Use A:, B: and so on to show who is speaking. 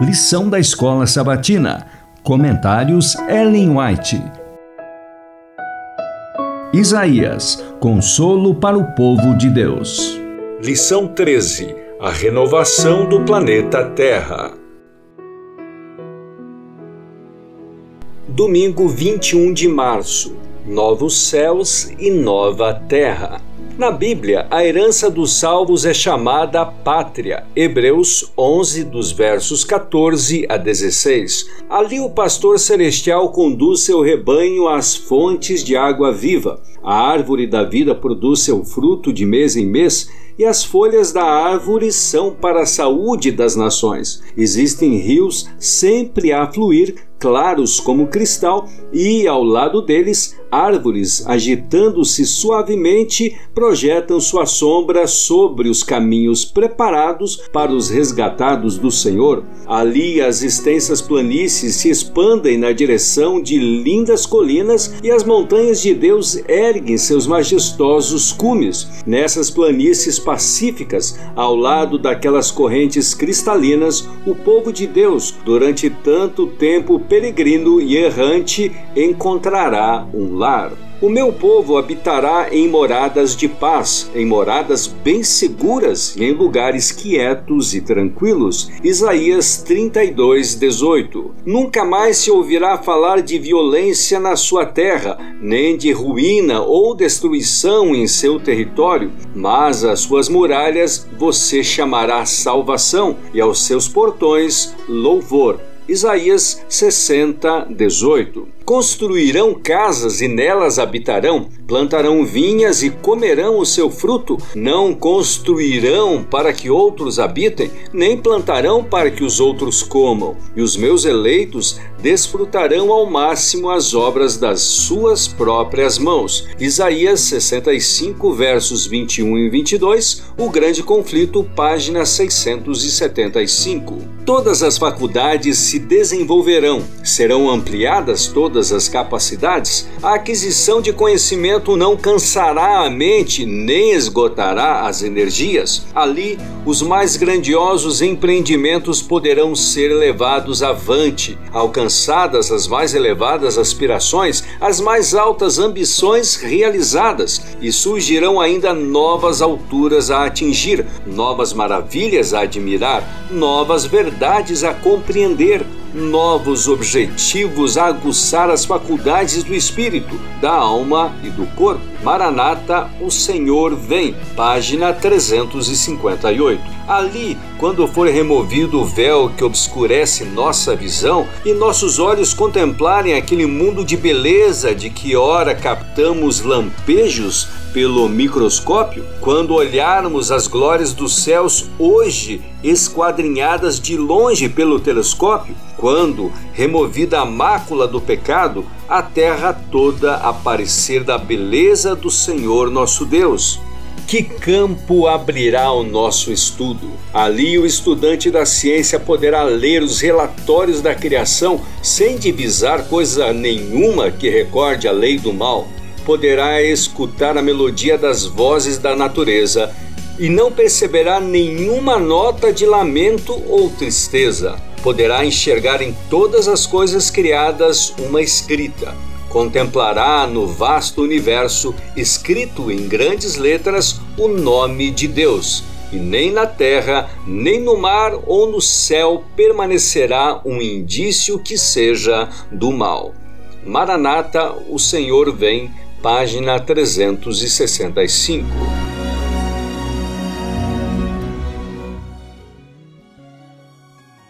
A: Lição da Escola Sabatina. Comentários Ellen White. Isaías. Consolo para o povo de Deus.
B: Lição 13. A renovação do planeta Terra. Domingo 21 de março. Novos céus e nova terra. Na Bíblia, a herança dos salvos é chamada pátria. Hebreus 11, dos versos 14 a 16. Ali o pastor celestial conduz seu rebanho às fontes de água viva. A árvore da vida produz seu fruto de mês em mês e as folhas da árvore são para a saúde das nações. Existem rios sempre a fluir claros como cristal, e ao lado deles, árvores, agitando-se suavemente, projetam sua sombra sobre os caminhos preparados para os resgatados do Senhor. Ali, as extensas planícies se expandem na direção de lindas colinas e as montanhas de Deus erguem seus majestosos cumes. Nessas planícies pacíficas, ao lado daquelas correntes cristalinas, o povo de Deus, durante tanto tempo peregrino e errante encontrará um lar. O meu povo habitará em moradas de paz, em moradas bem seguras e em lugares quietos e tranquilos. Isaías 32, 18. Nunca mais se ouvirá falar de violência na sua terra, nem de ruína ou destruição em seu território, mas às suas muralhas você chamará salvação e aos seus portões louvor. Isaías 60, 18. Construirão casas e nelas habitarão, plantarão vinhas e comerão o seu fruto, não construirão para que outros habitem, nem plantarão para que os outros comam, e os meus eleitos desfrutarão ao máximo as obras das suas próprias mãos. Isaías 65, versos 21 e 22, O Grande Conflito, página 675. Todas as faculdades se desenvolverão, serão ampliadas todas as capacidades, a aquisição de conhecimento não cansará a mente nem esgotará as energias. Ali, os mais grandiosos empreendimentos poderão ser levados avante, alcançadas as mais elevadas aspirações, as mais altas ambições realizadas, e surgirão ainda novas alturas a atingir, novas maravilhas a admirar, novas verdades a compreender novos objetivos aguçar as faculdades do espírito, da alma e do corpo. Maranata, o Senhor vem, página 358. Ali, quando for removido o véu que obscurece nossa visão e nossos olhos contemplarem aquele mundo de beleza de que ora captamos lampejos pelo microscópio, quando olharmos as glórias dos céus hoje esquadrinhadas de longe pelo telescópio, quando, removida a mácula do pecado, a terra toda aparecer da beleza do Senhor nosso Deus. Que campo abrirá o nosso estudo? Ali o estudante da ciência poderá ler os relatórios da criação sem divisar coisa nenhuma que recorde a lei do mal poderá escutar a melodia das vozes da natureza e não perceberá nenhuma nota de lamento ou tristeza. Poderá enxergar em todas as coisas criadas uma escrita. Contemplará no vasto universo, escrito em grandes letras, o nome de Deus. E nem na terra, nem no mar ou no céu permanecerá um indício que seja do mal. Maranata, o Senhor vem página 365.